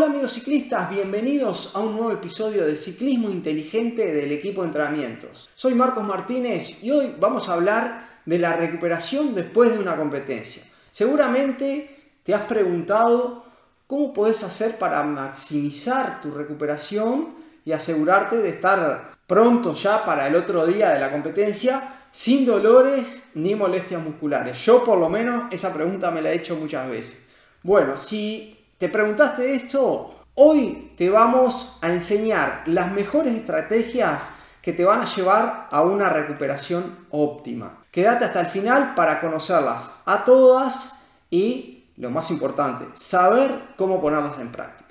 Hola amigos ciclistas, bienvenidos a un nuevo episodio de Ciclismo Inteligente del equipo de entrenamientos. Soy Marcos Martínez y hoy vamos a hablar de la recuperación después de una competencia. Seguramente te has preguntado cómo puedes hacer para maximizar tu recuperación y asegurarte de estar pronto ya para el otro día de la competencia sin dolores ni molestias musculares. Yo por lo menos esa pregunta me la he hecho muchas veces. Bueno, si ¿Te preguntaste esto? Hoy te vamos a enseñar las mejores estrategias que te van a llevar a una recuperación óptima. Quédate hasta el final para conocerlas a todas y, lo más importante, saber cómo ponerlas en práctica.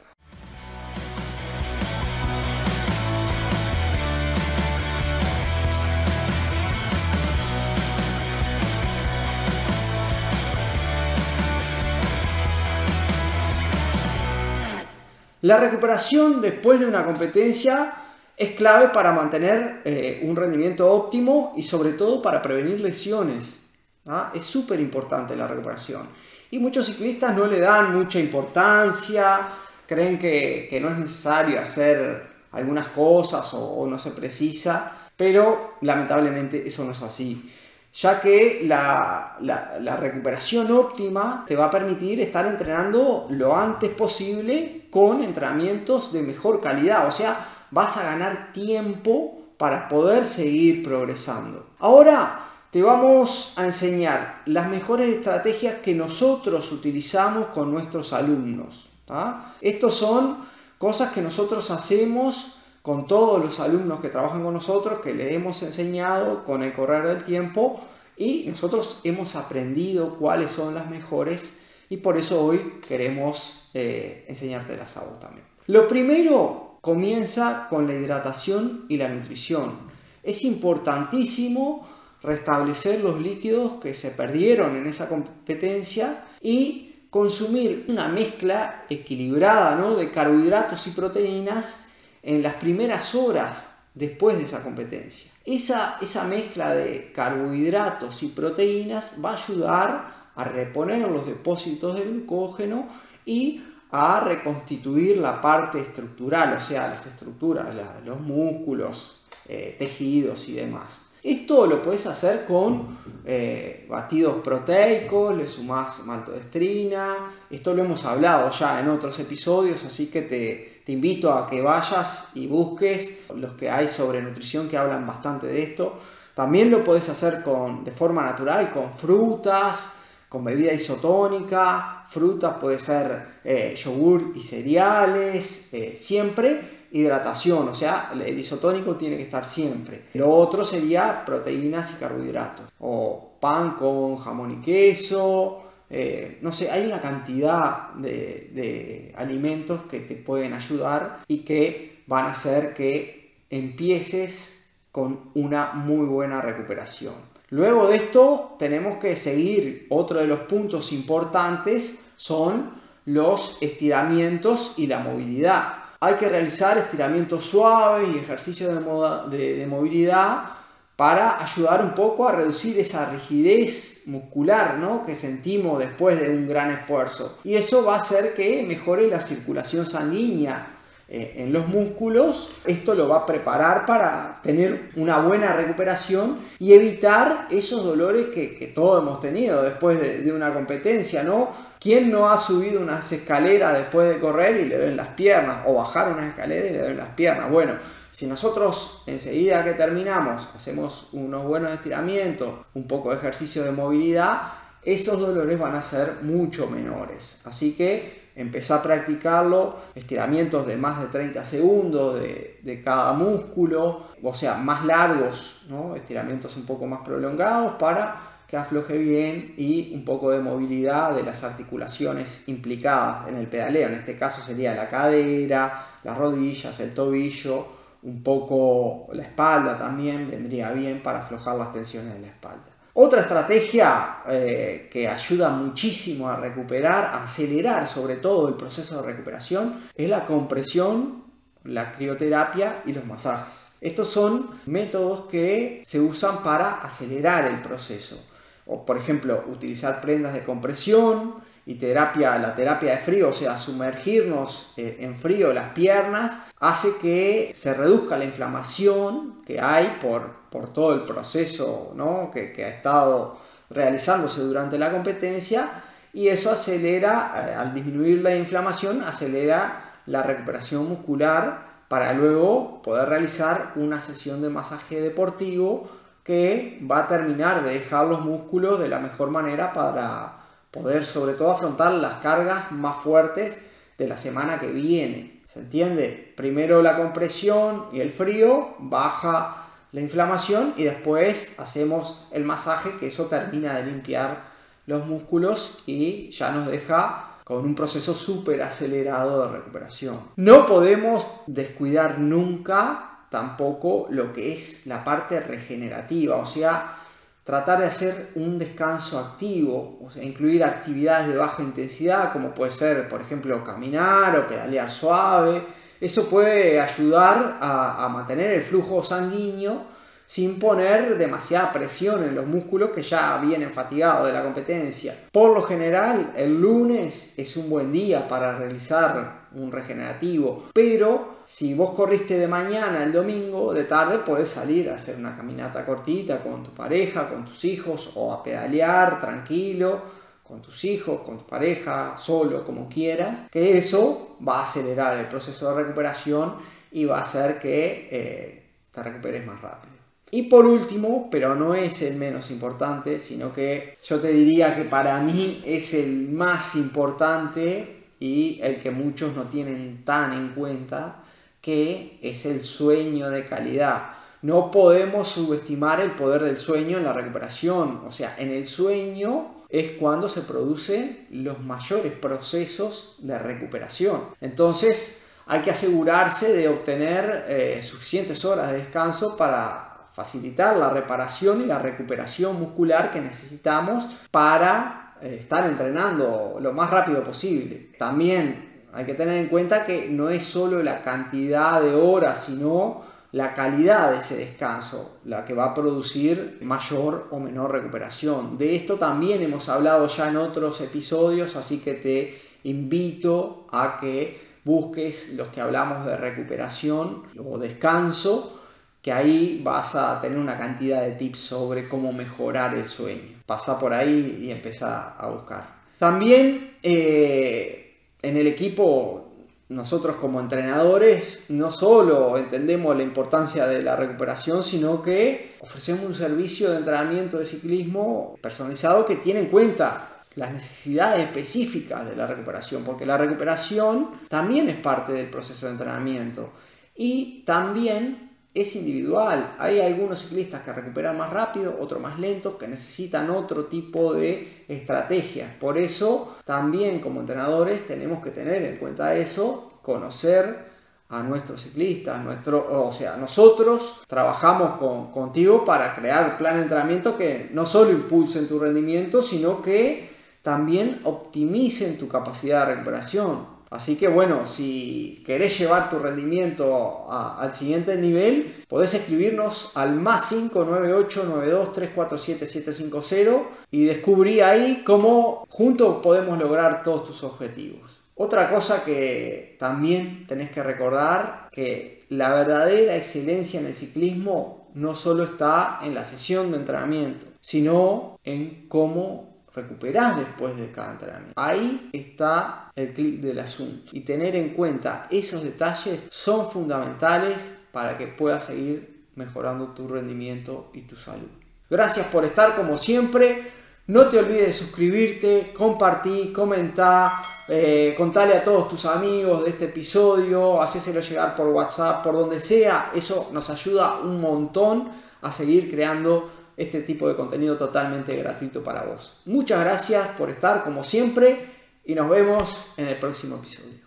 La recuperación después de una competencia es clave para mantener eh, un rendimiento óptimo y sobre todo para prevenir lesiones. ¿ah? Es súper importante la recuperación. Y muchos ciclistas no le dan mucha importancia, creen que, no es necesario hacer algunas cosas o no se precisa, pero lamentablemente eso no es así ya que la, recuperación óptima te va a permitir estar entrenando lo antes posible con entrenamientos de mejor calidad, o sea, vas a ganar tiempo para poder seguir progresando. Ahora te vamos a enseñar las mejores estrategias que nosotros utilizamos con nuestros alumnos. Estos son cosas que nosotros hacemos con todos los alumnos que trabajan con nosotros, que les hemos enseñado con el correr del tiempo y nosotros hemos aprendido cuáles son las mejores y por eso hoy queremos eh, enseñártelas a vos también. Lo primero comienza con la hidratación y la nutrición. Es importantísimo restablecer los líquidos que se perdieron en esa competencia y consumir una mezcla equilibrada ¿no? de carbohidratos y proteínas en las primeras horas después de esa competencia. Esa, esa mezcla de carbohidratos y proteínas va a ayudar a reponer los depósitos de glucógeno y a reconstituir la parte estructural, o sea, las estructuras, los músculos, eh, tejidos y demás. Esto lo puedes hacer con eh, batidos proteicos, le sumás maltodextrina, esto lo hemos hablado ya en otros episodios, así que te, te invito a que vayas y busques los que hay sobre nutrición que hablan bastante de esto. También lo puedes hacer con, de forma natural, con frutas, con bebida isotónica, frutas puede ser eh, yogur y cereales, eh, siempre hidratación, o sea, el isotónico tiene que estar siempre. Lo otro sería proteínas y carbohidratos, o pan con jamón y queso, eh, no sé, hay una cantidad de, de, alimentos que te pueden ayudar y que van a hacer que empieces con una muy buena recuperación. Luego de esto tenemos que seguir, otro de los puntos importantes son los estiramientos y la movilidad hay que realizar estiramientos suaves y ejercicios de, movilidad para ayudar un poco a reducir esa rigidez muscular ¿no? que sentimos después de un gran esfuerzo. Y eso va a hacer que mejore la circulación sanguínea eh, en los músculos. Esto lo va a preparar para tener una buena recuperación y evitar esos dolores que, todos hemos tenido después de, una competencia, ¿no? ¿Quién no ha subido unas escaleras después de correr y le duelen las piernas? O bajar unas escaleras y le duelen las piernas. Bueno, si nosotros enseguida que terminamos hacemos unos buenos estiramientos, un poco de ejercicio de movilidad, esos dolores van a ser mucho menores. Así que empezá a practicarlo, estiramientos de más de 30 segundos de, de cada músculo, o sea, más largos, ¿no? estiramientos un poco más prolongados para que afloje bien y un poco de movilidad de las articulaciones implicadas en el pedaleo. En este caso sería la cadera, las rodillas, el tobillo, un poco la espalda también vendría bien para aflojar las tensiones de la espalda. Otra estrategia eh, que ayuda muchísimo a recuperar, a acelerar sobre todo el proceso de recuperación, es la compresión, la crioterapia y los masajes. Estos son métodos que se usan para acelerar el proceso o por ejemplo utilizar prendas de compresión y terapia, la terapia de frío, o sea, sumergirnos eh, en frío las piernas, hace que se reduzca la inflamación que hay por, por todo el proceso ¿no? que, que ha estado realizándose durante la competencia y eso acelera, eh, al disminuir la inflamación, acelera la recuperación muscular para luego poder realizar una sesión de masaje deportivo que va a terminar de dejar los músculos de la mejor manera para poder sobre todo afrontar las cargas más fuertes de la semana que viene. ¿Se entiende? Primero la compresión y el frío, baja la inflamación y después hacemos el masaje que eso termina de limpiar los músculos y ya nos deja con un proceso súper acelerado de recuperación. No podemos descuidar nunca tampoco lo que es la parte regenerativa, o sea, tratar de hacer un descanso activo, o incluir actividades de baja intensidad, como puede ser, por ejemplo, caminar o pedalear suave. Eso puede ayudar a mantener el flujo sanguíneo sin poner demasiada presión en los músculos que ya vienen fatigados de la competencia. Por lo general, el lunes es un buen día para realizar un regenerativo, pero si vos corriste de mañana el domingo, de tarde puedes salir a hacer una caminata cortita con tu pareja, con tus hijos o a pedalear tranquilo con tus hijos, con tu pareja, solo, como quieras, que eso va a acelerar el proceso de recuperación y va a hacer que eh, te recuperes más rápido. Y por último, pero no es el menos importante, sino que yo te diría que para mí es el más importante y el que muchos no tienen tan en cuenta, que es el sueño de calidad. No podemos subestimar el poder del sueño en la recuperación. O sea, en el sueño es cuando se producen los mayores procesos de recuperación. Entonces, hay que asegurarse de obtener eh, suficientes horas de descanso para facilitar la reparación y la recuperación muscular que necesitamos para eh, estar entrenando lo más rápido posible. También hay que tener en cuenta que no es solo la cantidad de horas, sino la calidad de ese descanso la que va a producir mayor o menor recuperación. De esto también hemos hablado ya en otros episodios, así que te invito a que busques los que hablamos de recuperación o descanso que ahí vas a tener una cantidad de tips sobre cómo mejorar el sueño. Pasa por ahí y empieza a buscar. También eh, en el equipo, nosotros como entrenadores, no solo entendemos la importancia de la recuperación, sino que ofrecemos un servicio de entrenamiento de ciclismo personalizado que tiene en cuenta las necesidades específicas de la recuperación, porque la recuperación también es parte del proceso de entrenamiento y también es individual. Hay algunos ciclistas que recuperan más rápido, otros más lentos, que necesitan otro tipo de estrategias. Por eso, también como entrenadores tenemos que tener en cuenta eso, conocer a nuestros ciclistas, nuestro, o sea, nosotros trabajamos con, contigo para crear plan de entrenamiento que no solo impulsen tu rendimiento, sino que también optimicen tu capacidad de recuperación. Así que bueno, si querés llevar tu rendimiento al siguiente nivel, podés escribirnos al más 598-92-347-750 y descubrí ahí cómo juntos podemos lograr todos tus objetivos. Otra cosa que también tenés que recordar, que la verdadera excelencia en el ciclismo no solo está en la sesión de entrenamiento, sino en cómo recuperás después de cada entrenamiento. Ahí está el clic del asunto. Y tener en cuenta esos detalles son fundamentales para que puedas seguir mejorando tu rendimiento y tu salud. Gracias por estar como siempre. No te olvides de suscribirte, compartir, comentar, eh, contale a todos tus amigos de este episodio, hacéselo llegar por WhatsApp, por donde sea. Eso nos ayuda un montón a seguir creando este tipo de contenido totalmente gratuito para vos. Muchas gracias por estar como siempre y nos vemos en el próximo episodio.